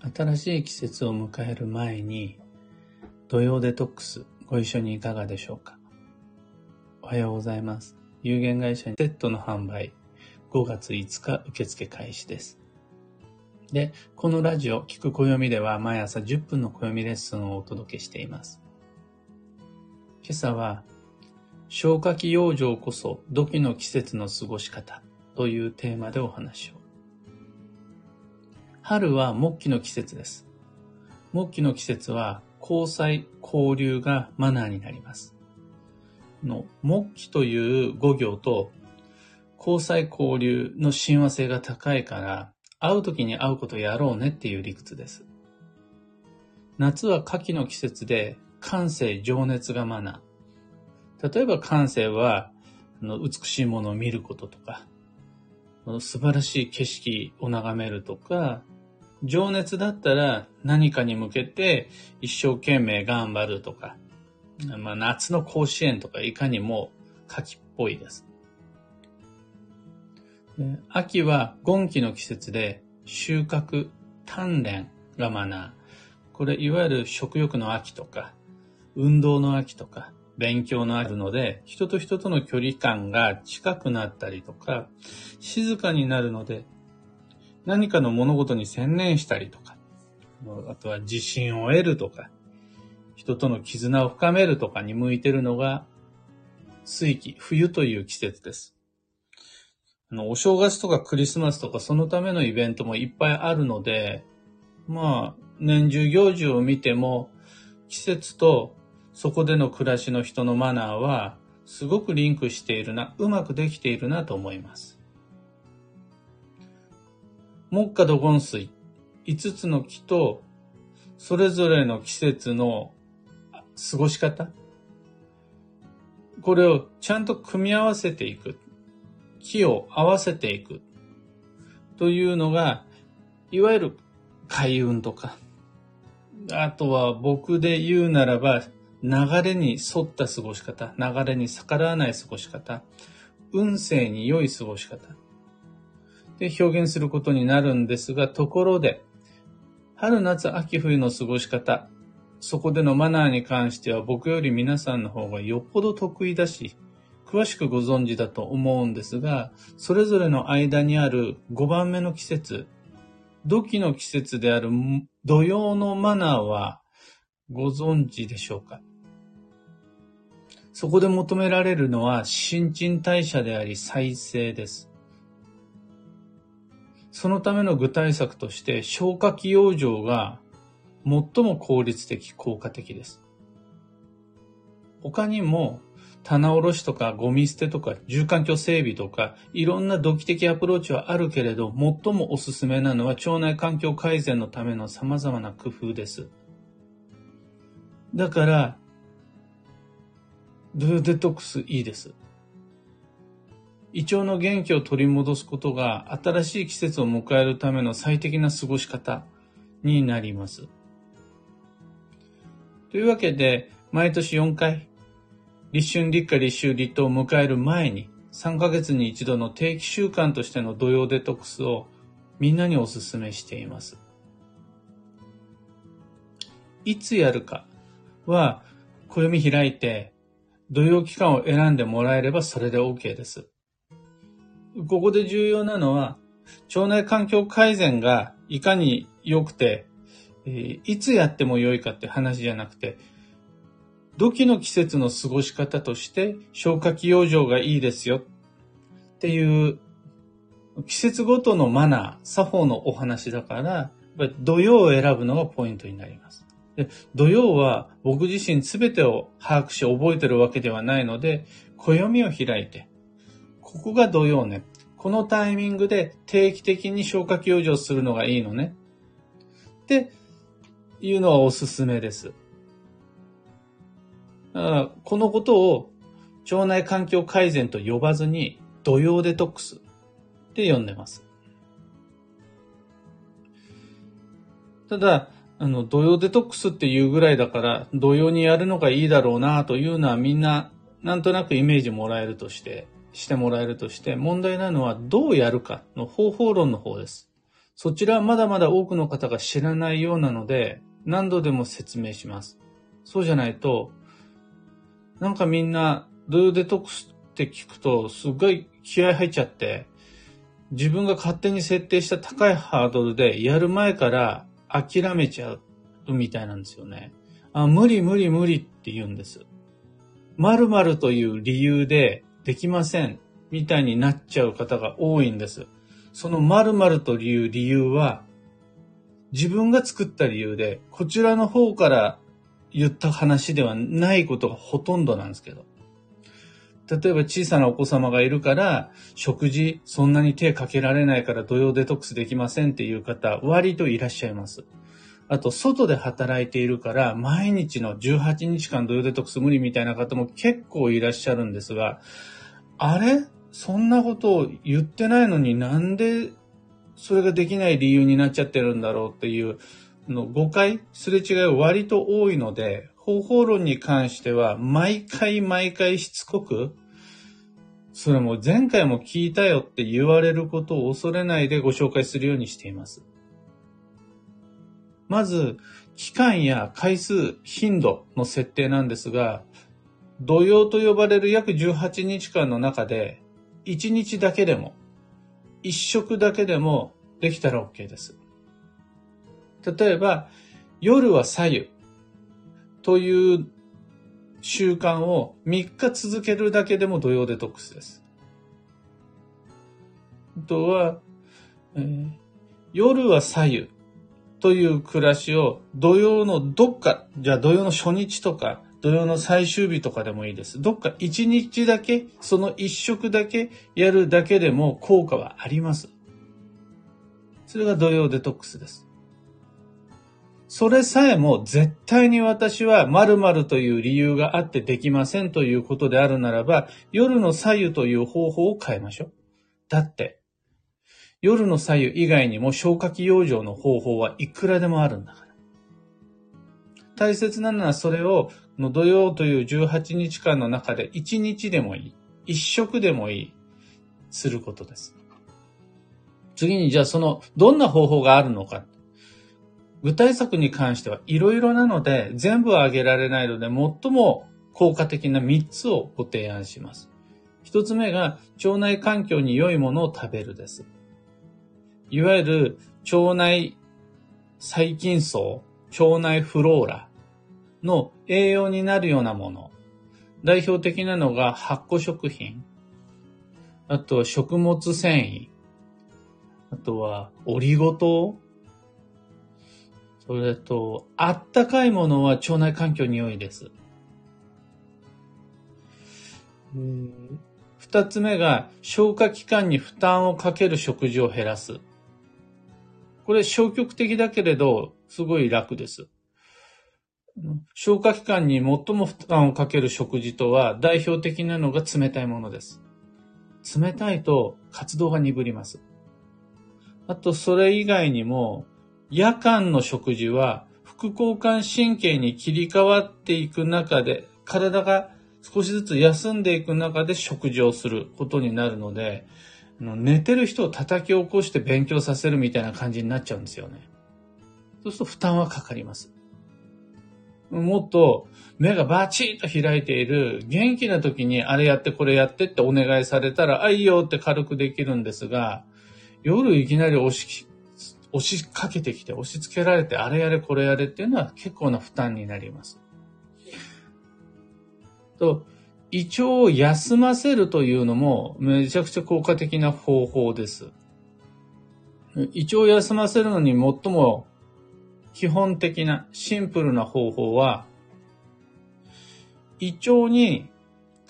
新しい季節を迎える前に、土曜デトックスご一緒にいかがでしょうか？おはようございます。有限会社セットの販売、5月5日受付開始です。で、このラジオ、聞く暦では毎朝10分の暦レッスンをお届けしています。今朝は、消化器養生こそ土器の季節の過ごし方というテーマでお話を。春は木器の季節です。木器の季節は交際、交流がマナーになります。の木器という語行と交際交流の親和性が高いから会う時に会うことやろうねっていう理屈です。夏は夏季の季節で感性、情熱がマナー。例えば感性は美しいものを見ることとか、素晴らしい景色を眺めるとか、情熱だったら何かに向けて一生懸命頑張るとか、まあ、夏の甲子園とかいかにも夏季っぽいです。秋はゴ期の季節で収穫、鍛錬がマナー。これいわゆる食欲の秋とか、運動の秋とか、勉強のあるので、人と人との距離感が近くなったりとか、静かになるので何かの物事に専念したりとか、あとは自信を得るとか、人との絆を深めるとかに向いてるのが、水季、冬という季節です。あの、お正月とかクリスマスとかそのためのイベントもいっぱいあるので、まあ、年中行事を見ても、季節とそこでの暮らしの人のマナーは、すごくリンクしているな、うまくできているなと思います。木下土金水、5つの木と、それぞれの季節の過ごし方？これをちゃんと組み合わせていく。木を合わせていく。というのが、いわゆる開運とか。あとは僕で言うならば、流れに沿った過ごし方。流れに逆らわない過ごし方。運勢に良い過ごし方。で表現することになるんですが、ところで、春、夏、秋、冬の過ごし方、そこでのマナーに関しては僕より皆さんの方がよっぽど得意だし、詳しくご存知だと思うんですが、それぞれの間にある5番目の季節、土器の季節である土曜のマナーはご存知でしょうか？そこで求められるのは新陳代謝であり再生です。そのための具体策として消化器養生が最も効率的、効果的です。他にも棚卸しとかゴミ捨てとか住環境整備とかいろんな土器的アプローチはあるけれど最もおすすめなのは腸内環境改善のための様々な工夫です。だから、ドゥデトックスいいです。胃腸の元気を取り戻すことが新しい季節を迎えるための最適な過ごし方になります。というわけで、毎年4回、立春、立夏、立秋、立冬を迎える前に、3ヶ月に一度の定期習慣としての土曜デトックスをみんなにお勧めしています。いつやるかは、暦開いて、土曜期間を選んでもらえればそれで OK です。ここで重要なのは、腸内環境改善がいかに良くて、いつやっても良いかって話じゃなくて、土器の季節の過ごし方として消化器養生がいいですよっていう季節ごとのマナー、作法のお話だから、土曜を選ぶのがポイントになります。で土曜は僕自身全てを把握し覚えてるわけではないので、暦を開いて、ここが土曜ね。このタイミングで定期的に消化器養生するのがいいのね。っていうのはおすすめです。このことを腸内環境改善と呼ばずに土曜デトックスって呼んでます。ただ、あの、土曜デトックスっていうぐらいだから、土曜にやるのがいいだろうなというのはみんな、なんとなくイメージもらえるとしてしてもらえるとして、問題なのはどうやるかの方法論の方です。そちらはまだまだ多くの方が知らないようなので、何度でも説明します。そうじゃないと、なんかみんな、ドゥーデトックスって聞くと、すっごい気合入っちゃって、自分が勝手に設定した高いハードルでやる前から諦めちゃうみたいなんですよね。あ無理無理無理って言うんです。〇〇という理由でできませんみたいになっちゃう方が多いんです。その〇〇という理由は自分が作った理由でこちらの方から言った話ではないことがほとんどなんですけど。例えば小さなお子様がいるから、食事そんなに手かけられないから土曜デトックスできませんっていう方、割といらっしゃいます。あと、外で働いているから、毎日の18日間土曜デトックス無理みたいな方も結構いらっしゃるんですが、あれ？そんなことを言ってないのになんでそれができない理由になっちゃってるんだろうっていうの誤解、すれ違い割と多いので、方法論に関しては毎回毎回しつこく、それも前回も聞いたよって言われることを恐れないでご紹介するようにしています。まず、期間や回数、頻度の設定なんですが、土曜と呼ばれる約18日間の中で、1日だけでも、1食だけでもできたら OK です。例えば、夜は左右、という習慣を3日続けるだけでも土曜デトックスです。あとは、えー、夜は左右という暮らしを土曜のどっか、じゃあ土曜の初日とか土曜の最終日とかでもいいです。どっか1日だけ、その1食だけやるだけでも効果はあります。それが土曜デトックスです。それさえも絶対に私は〇〇という理由があってできませんということであるならば、夜の左右という方法を変えましょう。だって、夜の左右以外にも消化器養生の方法はいくらでもあるんだから。大切なのはそれをの土曜という18日間の中で1日でもいい、1食でもいい、することです。次にじゃあそのどんな方法があるのか。具体策に関してはいろいろなので、全部は挙げられないので、最も効果的な3つをご提案します。1つ目が、腸内環境に良いものを食べるです。いわゆる腸内細菌層、腸内フローラの栄養になるようなもの。代表的なのが発酵食品。あとは食物繊維。あとはオリゴ糖。それと、あったかいものは腸内環境に良いです。二つ目が、消化器官に負担をかける食事を減らす。これ消極的だけれど、すごい楽です。消化器官に最も負担をかける食事とは、代表的なのが冷たいものです。冷たいと活動が鈍ります。あと、それ以外にも、夜間の食事は副交感神経に切り替わっていく中で、体が少しずつ休んでいく中で食事をすることになるので、寝てる人を叩き起こして勉強させるみたいな感じになっちゃうんですよね。そうすると負担はかかります。もっと目がバチッと開いている元気な時にあれやってこれやってってお願いされたら、あ、いいよって軽くできるんですが、夜いきなり押し押しかけてきて、押し付けられて、あれやれこれやれっていうのは結構な負担になります。と、胃腸を休ませるというのもめちゃくちゃ効果的な方法です。胃腸を休ませるのに最も基本的なシンプルな方法は、胃腸に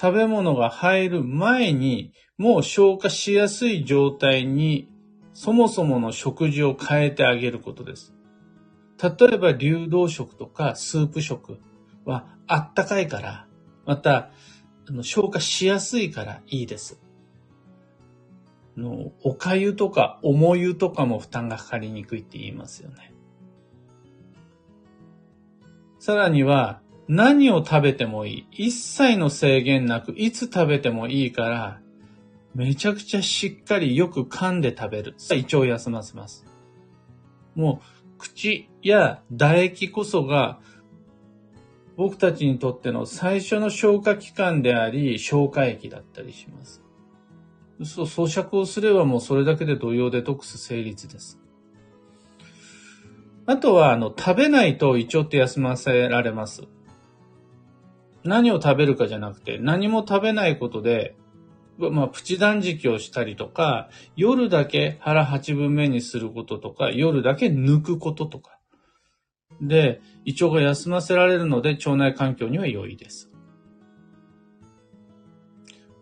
食べ物が入る前にもう消化しやすい状態にそもそもの食事を変えてあげることです。例えば流動食とかスープ食はあったかいから、また消化しやすいからいいです。のおかゆとか重湯とかも負担がかかりにくいって言いますよね。さらには何を食べてもいい。一切の制限なくいつ食べてもいいからめちゃくちゃしっかりよく噛んで食べる。胃腸を休ませます。もう、口や唾液こそが、僕たちにとっての最初の消化器官であり、消化液だったりします。そう、咀嚼をすればもうそれだけで土曜デトックス成立です。あとは、あの、食べないと胃腸って休ませられます。何を食べるかじゃなくて、何も食べないことで、まあ、プチ断食をしたりとか、夜だけ腹八分目にすることとか、夜だけ抜くこととか。で、胃腸が休ませられるので、腸内環境には良いです。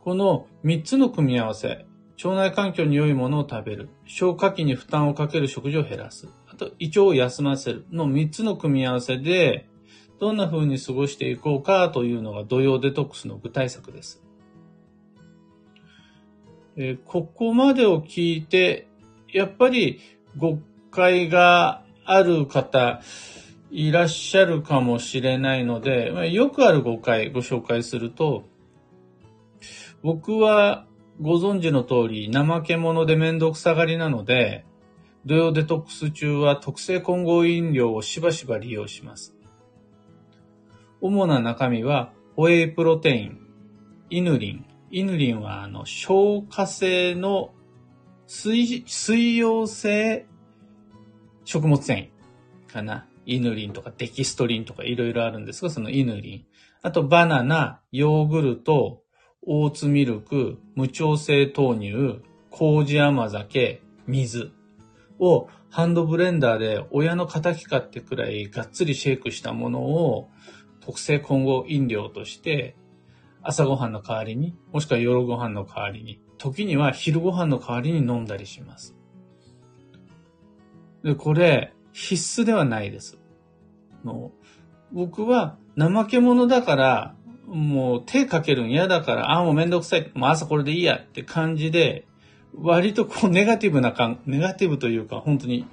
この3つの組み合わせ、腸内環境に良いものを食べる、消化器に負担をかける食事を減らす、と胃腸を休ませるの3つの組み合わせで、どんな風に過ごしていこうかというのが土曜デトックスの具体策です。えここまでを聞いて、やっぱり誤解がある方いらっしゃるかもしれないので、ま、よくある誤解ご紹介すると、僕はご存知の通り怠け者でめんどくさがりなので、土曜デトックス中は特性混合飲料をしばしば利用します。主な中身は、ホエイプロテイン、イヌリン。イヌリンは、あの、消化性の水、水溶性食物繊維かな。イヌリンとかデキストリンとかいろいろあるんですが、そのイヌリン。あと、バナナ、ヨーグルト、オーツミルク、無調整豆乳、麹甘酒、水をハンドブレンダーで親の敵かってくらいがっつりシェイクしたものを特製混合飲料として朝ごはんの代わりに、もしくは夜ご飯の代わりに、時には昼ご飯の代わりに飲んだりします。で、これ必須ではないです。の僕は怠け者だからもう手かけるん嫌だから、ああ、もうめんどくさい。もう朝これでいいやって感じで、割とこうネガティブな感、ネガティブというか本当に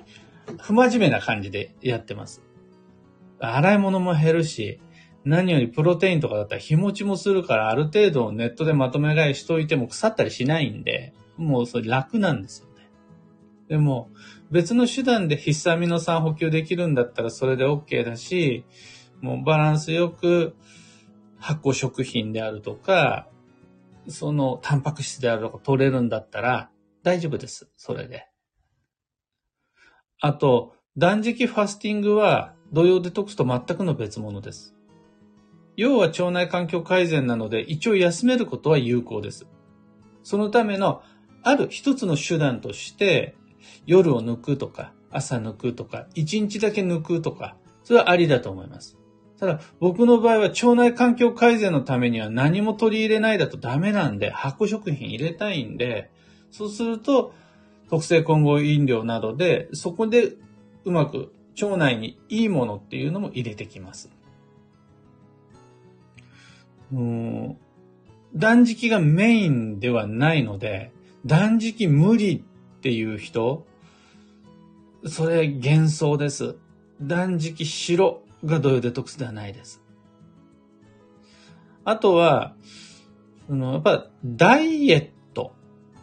不真面目な感じでやってます。洗い物も減るし、何よりプロテインとかだったら日持ちもするからある程度ネットでまとめ買いしといても腐ったりしないんで、もうそれ楽なんですよね。でも別の手段で必須アミノ酸補給できるんだったらそれで OK だし、もうバランスよく発酵食品であるとか、そのタンパク質であるとか取れるんだったら大丈夫です。それで。あと、断食ファスティングは土曜デトックスと全くの別物です。要は腸内環境改善なので一応休めることは有効です。そのためのある一つの手段として夜を抜くとか朝抜くとか一日だけ抜くとかそれはありだと思います。ただ、僕の場合は腸内環境改善のためには何も取り入れないだとダメなんで、発酵食品入れたいんで、そうすると、特性混合飲料などで、そこでうまく腸内にいいものっていうのも入れてきます。うん断食がメインではないので、断食無理っていう人、それ幻想です。断食しろ。が土曜デトックスではないです。あとは、やっぱダイエット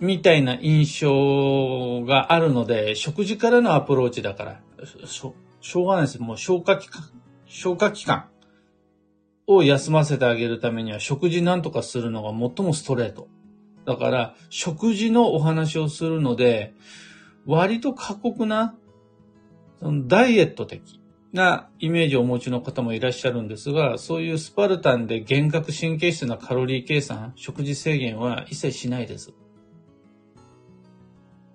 みたいな印象があるので、食事からのアプローチだから、しょしょうがないです。もう消化器官、消化器官を休ませてあげるためには食事なんとかするのが最もストレート。だから、食事のお話をするので、割と過酷な、そのダイエット的なイメージをお持ちの方もいらっしゃるんですが、そういうスパルタンで幻覚神経質なカロリー計算、食事制限は一切しないです。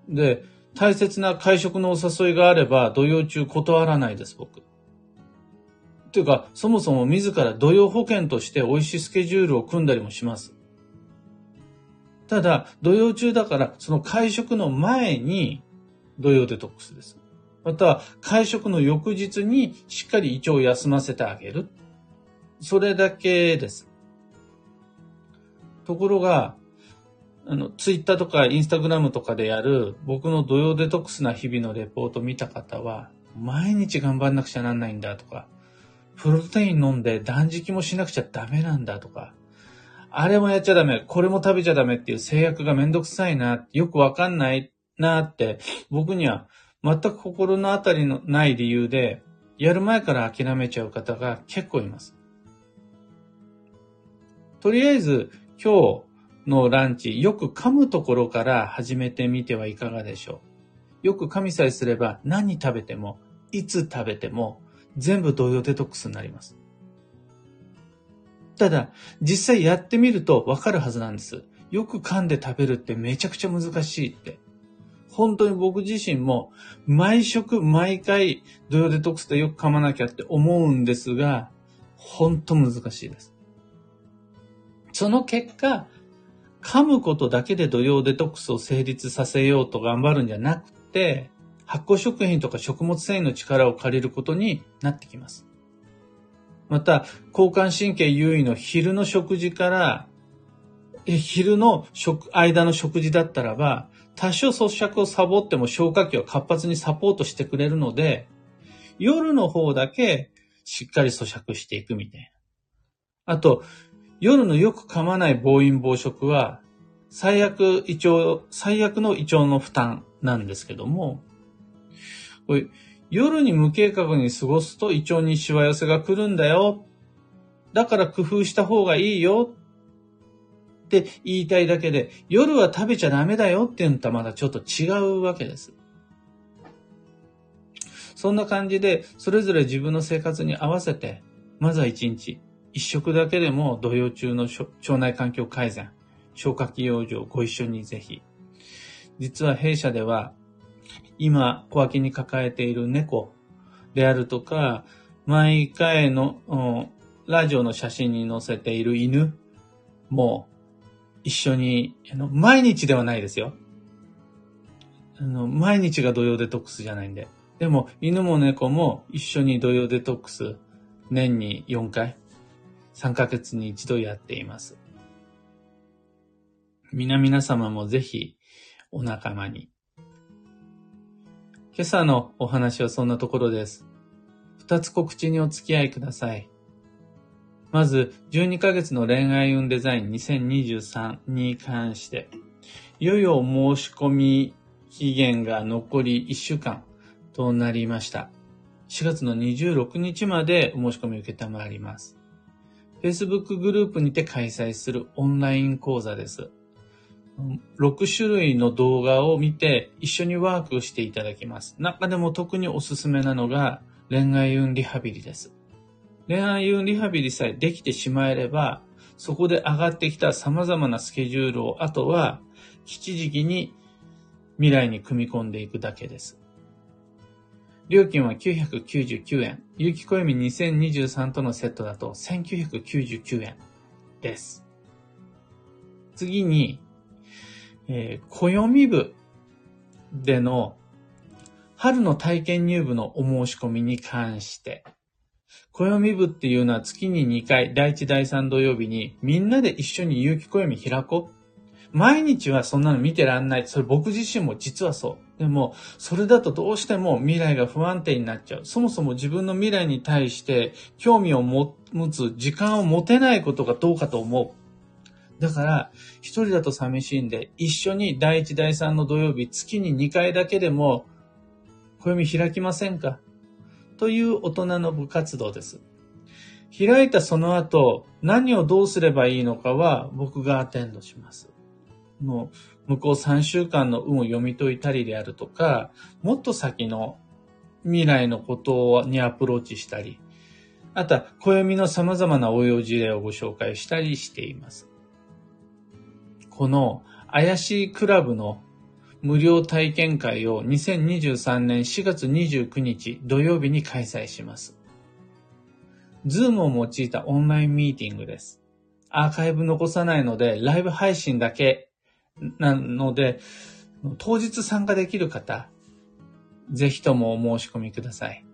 で、大切な会食のお誘いがあれば、土曜中断らないです、僕。というか、そもそも自ら土曜保険として美味しいスケジュールを組んだりもします。ただ、土曜中だから、その会食の前に土曜デトックスです。または会食の翌日にしっかり胃腸を休ませてあげる。それだけです。ところが、あの、ツイッターとかインスタグラムとかでやる僕の土曜デトックスな日々のレポート見た方は、毎日頑張んなくちゃなんないんだとか、プロテイン飲んで断食もしなくちゃダメなんだとか、あれもやっちゃダメ、これも食べちゃダメっていう制約がめんどくさいな、よくわかんないなって、僕には全く心の当たりのない理由で、やる前から諦めちゃう方が結構います。とりあえず、今日のランチ、よく噛むところから始めてみてはいかがでしょう。よく噛みさえすれば何食べても、いつ食べても、全部同様デトックスになります。ただ、実際やってみるとわかるはずなんです。よく噛んで食べるってめちゃくちゃ難しいって。本当に僕自身も毎食毎回土曜デトックスでよく噛まなきゃって思うんですが、本当難しいです。その結果、噛むことだけで土曜デトックスを成立させようと頑張るんじゃなくて、発酵食品とか食物繊維の力を借りることになってきます。また、交感神経優位の昼の食事から、昼の食、間の食事だったらば、多少咀嚼をサボっても消化器を活発にサポートしてくれるので、夜の方だけしっかり咀嚼していくみたいな。あと、夜のよく噛まない暴飲暴食は、最悪胃腸、最悪の胃腸の負担なんですけども、夜に無計画に過ごすと胃腸にしわ寄せが来るんだよ。だから工夫した方がいいよって言いたいだけで、夜は食べちゃダメだよっていうのとはまだちょっと違うわけです。そんな感じで、それぞれ自分の生活に合わせて、まずは一日、一食だけでも土曜中の腸内環境改善、消化器養生ご一緒にぜひ。実は弊社では、今小脇に抱えている猫であるとか、毎回のラジオの写真に載せている犬も一緒に、あの毎日ではないですよ。あの毎日が土曜デトックスじゃないんで。でも、犬も猫も一緒に土曜デトックス年に4回、3ヶ月に一度やっています。皆々様もぜひお仲間に。今朝のお話はそんなところです。二つ告知にお付き合いください。まず、12ヶ月の恋愛運デザイン2023に関して、いよいよ申し込み期限が残り1週間となりました。4月の26日までお申し込みを受けたまわります。Facebook グループにて開催するオンライン講座です。6種類の動画を見て一緒にワークしていただきます。中でも特におすすめなのが恋愛運リハビリです。恋愛運リハビリさえできてしまえれば、そこで上がってきた様々なスケジュールを、あとは、吉時期に未来に組み込んでいくだけです。料金は999円。有機暦2023とのセットだと1999円です。次に、えー、暦部での春の体験入部のお申し込みに関して、暦部っていうのは月に2回、第1、第3土曜日にみんなで一緒に有機暦開こう。毎日はそんなの見てらんない。それ僕自身も実はそう。でも、それだとどうしても未来が不安定になっちゃう。そもそも自分の未来に対して興味を持つ時間を持てないことがどうかと思う。だから、一人だと寂しいんで、一緒に第一、第三の土曜日、月に2回だけでも、暦開きませんか？という大人の部活動です。開いたその後、何をどうすればいいのかは僕がアテンドします。もう、向こう3週間の運を読み解いたりであるとか、もっと先の未来のことにアプローチしたり、あとは暦の様々な応用事例をご紹介したりしています。この怪しいクラブの無料体験会を2023年4月29日土曜日に開催します。ズームを用いたオンラインミーティングです。アーカイブ残さないので、ライブ配信だけなので、当日参加できる方、ぜひともお申し込みください。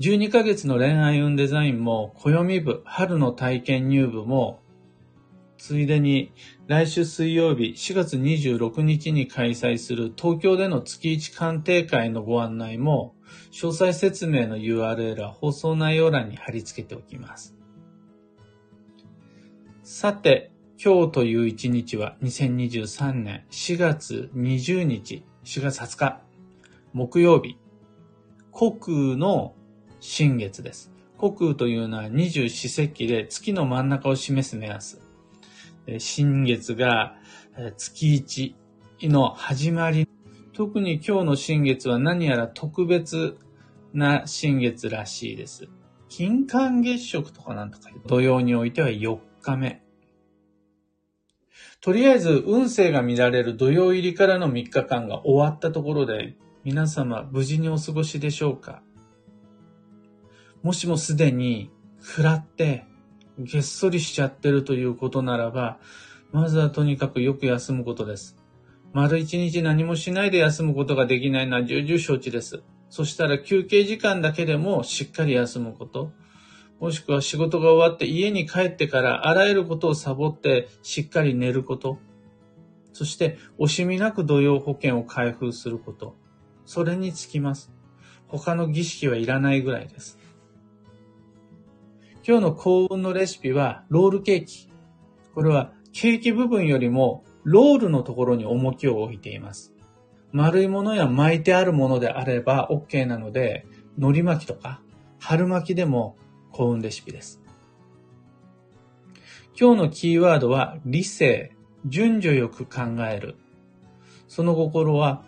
12ヶ月の恋愛運デザインも、暦部、春の体験入部も、ついでに来週水曜日4月26日に開催する東京での月1鑑定会のご案内も詳細説明の URL は放送内容欄に貼り付けておきます。さて、今日という一日は2023年4月20日4月20日、木曜日、国空の新月です。国空というのは二十四節気で月の真ん中を示す目安。新月が月一の始まり。特に今日の新月は何やら特別な新月らしいです。金環月食とかなんとか土曜においては4日目。とりあえず運勢が見られる土曜入りからの3日間が終わったところで、皆様無事にお過ごしでしょうか？もしもすでに食らってげっそりしちゃってるということならば、まずはとにかくよく休むことです。丸一日何もしないで休むことができないのは重々承知です。そしたら休憩時間だけでもしっかり休むこと。もしくは仕事が終わって家に帰ってからあらゆることをサボってしっかり寝ること。そして惜しみなく土曜保険を開封すること。それにつきます。他の儀式はいらないぐらいです。今日の幸運のレシピはロールケーキ。これはケーキ部分よりもロールのところに重きを置いています。丸いものや巻いてあるものであれば OK なので、海苔巻きとか春巻きでも幸運レシピです。今日のキーワードは理性、順序よく考える。その心は、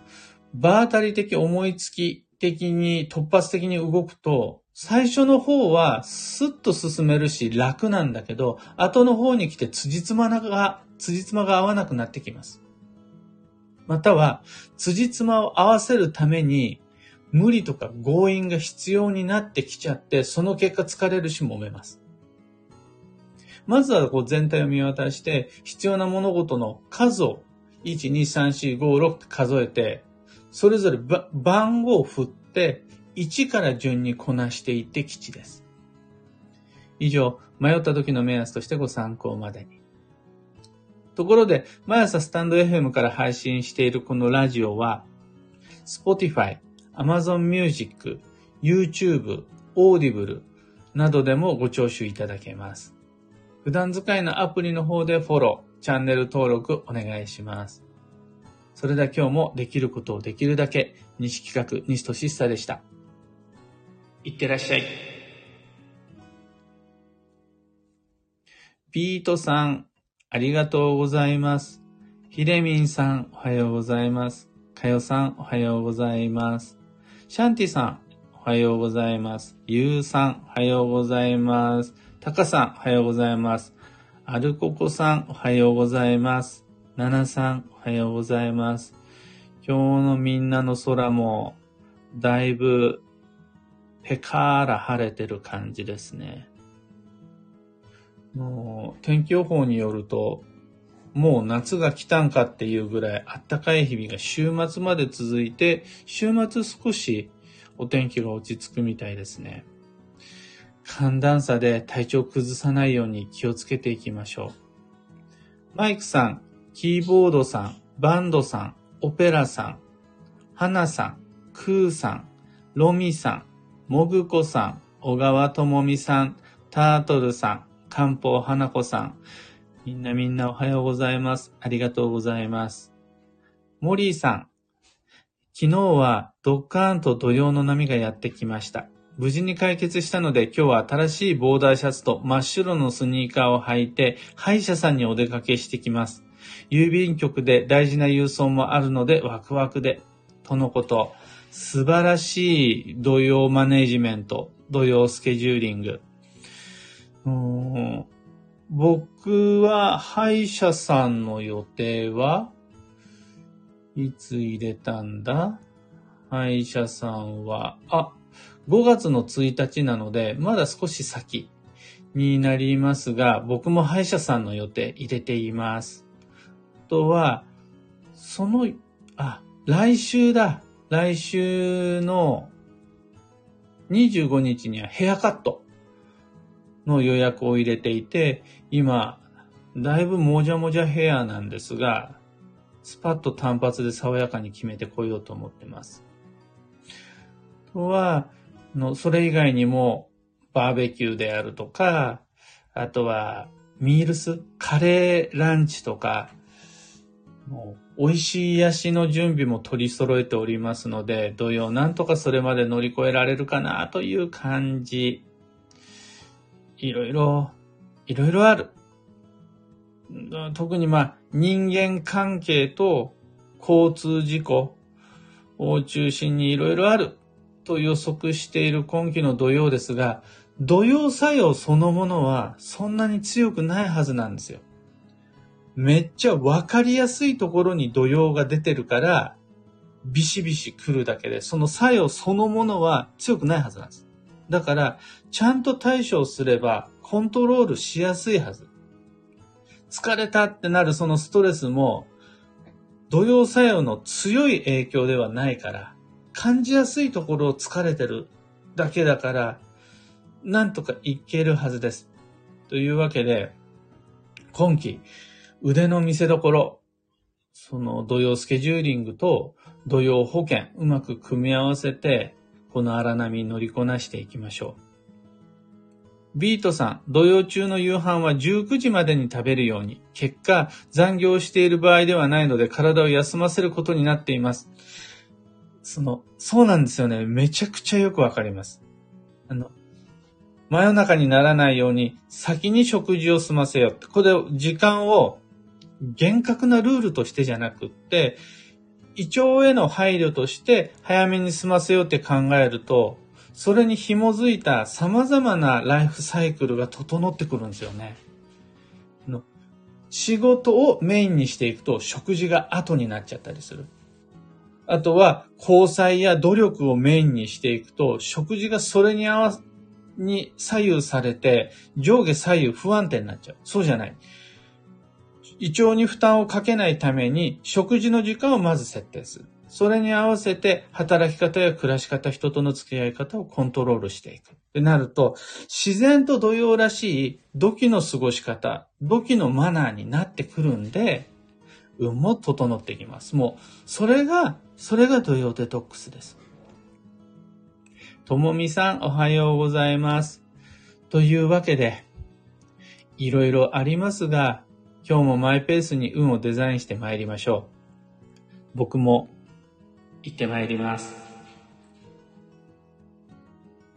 場当たり的思いつき的に突発的に動くと、最初の方はスッと進めるし楽なんだけど、後の方に来て辻褄が、辻褄が合わなくなってきます。または、辻褄を合わせるために、無理とか強引が必要になってきちゃって、その結果疲れるし揉めます。まずはこう全体を見渡して、必要な物事の数を、1、2、3、4、5、6って数えて、それぞれ番号を振って、1から順にこなしていって基地です。以上、迷った時の目安としてご参考までに。ところで、毎朝スタンド FM から配信しているこのラジオは、Spotify、Amazon Music、YouTube、Audible などでもご聴取いただけます。普段使いのアプリの方でフォロー、チャンネル登録お願いします。それでは今日もできることをできるだけ、西企画、西俊久でした。いってらっしゃい。ピートさん、ありがとうございます。ひれみんさん、おはようございます。かよさん、おはようございます。シャンティさん、おはようございます。ゆうさん、おはようございます。たかさん、おはようございます。アルココさん、おはようございます。ななさん、おはようございます。今日のみんなの空も、だいぶ、ペカーラ晴れてる感じですね。もう天気予報によると、もう夏が来たんかっていうぐらい暖かい日々が週末まで続いて、週末少しお天気が落ち着くみたいですね。寒暖差で体調崩さないように気をつけていきましょう。マイクさん、キーボードさん、バンドさん、オペラさん、花さん、クーさん、ロミさん、モグコさん、小川智美さん、タートルさん、漢方花子さん。みんなみんなおはようございます。ありがとうございます。モリーさん。昨日はドッカーンと土曜の波がやってきました。無事に解決したので今日は新しいボーダーシャツと真っ白のスニーカーを履いて歯医者さんにお出かけしてきます。郵便局で大事な郵送もあるのでワクワクで。とのこと。素晴らしい土曜マネジメント、土曜スケジューリング。僕は歯医者さんの予定はいつ入れたんだ？歯医者さんは、あ、5月の1日なので、まだ少し先になりますが、僕も歯医者さんの予定入れています。あとは、その、あ、来週だ。来週の25日にはヘアカット。の予約を入れていて、今、だいぶもじゃもじゃヘアなんですが、スパッと単発で爽やかに決めてこようと思ってます。とは、の、それ以外にも、バーベキューであるとか、あとは、ミールス、カレーランチとか、もう美味しい癒しの準備も取り揃えておりますので、土曜なんとかそれまで乗り越えられるかなという感じ。いろいろ、いろいろある。特にまあ、人間関係と交通事故を中心にいろいろあると予測している今期の土曜ですが、土曜作用そのものはそんなに強くないはずなんですよ。めっちゃわかりやすいところに土曜が出てるから、ビシビシ来るだけで、その作用そのものは強くないはずなんです。だから、ちゃんと対処すればコントロールしやすいはず。疲れたってなるそのストレスも、土曜作用の強い影響ではないから、感じやすいところを疲れてるだけだから、なんとかいけるはずです。というわけで、今期、腕の見せ所、その土曜スケジューリングと土曜保険、うまく組み合わせて、この荒波に乗りこなしていきましょう。ビートさん、土曜中の夕飯は19時までに食べるように。結果、残業している場合ではないので体を休ませることになっています。その、そうなんですよね。めちゃくちゃよくわかります。あの、真夜中にならないように先に食事を済ませよう。これ、時間を厳格なルールとしてじゃなくって、胃腸への配慮として早めに済ませようって考えると、それに紐づいた様々なライフサイクルが整ってくるんですよね。仕事をメインにしていくと食事が後になっちゃったりする。あとは交際や努力をメインにしていくと食事がそれに合わ、に左右されて上下左右不安定になっちゃう。そうじゃない。胃腸に負担をかけないために食事の時間をまず設定する。それに合わせて働き方や暮らし方、人との付き合い方をコントロールしていく。ってなると、自然と土曜らしい土器の過ごし方、土器のマナーになってくるんで、運も整ってきます。もう、それが、それが土曜デトックスです。ともみさん、おはようございます。というわけで、いろいろありますが、今日もマイペースに運をデザインして参りましょう。僕も行って参ります。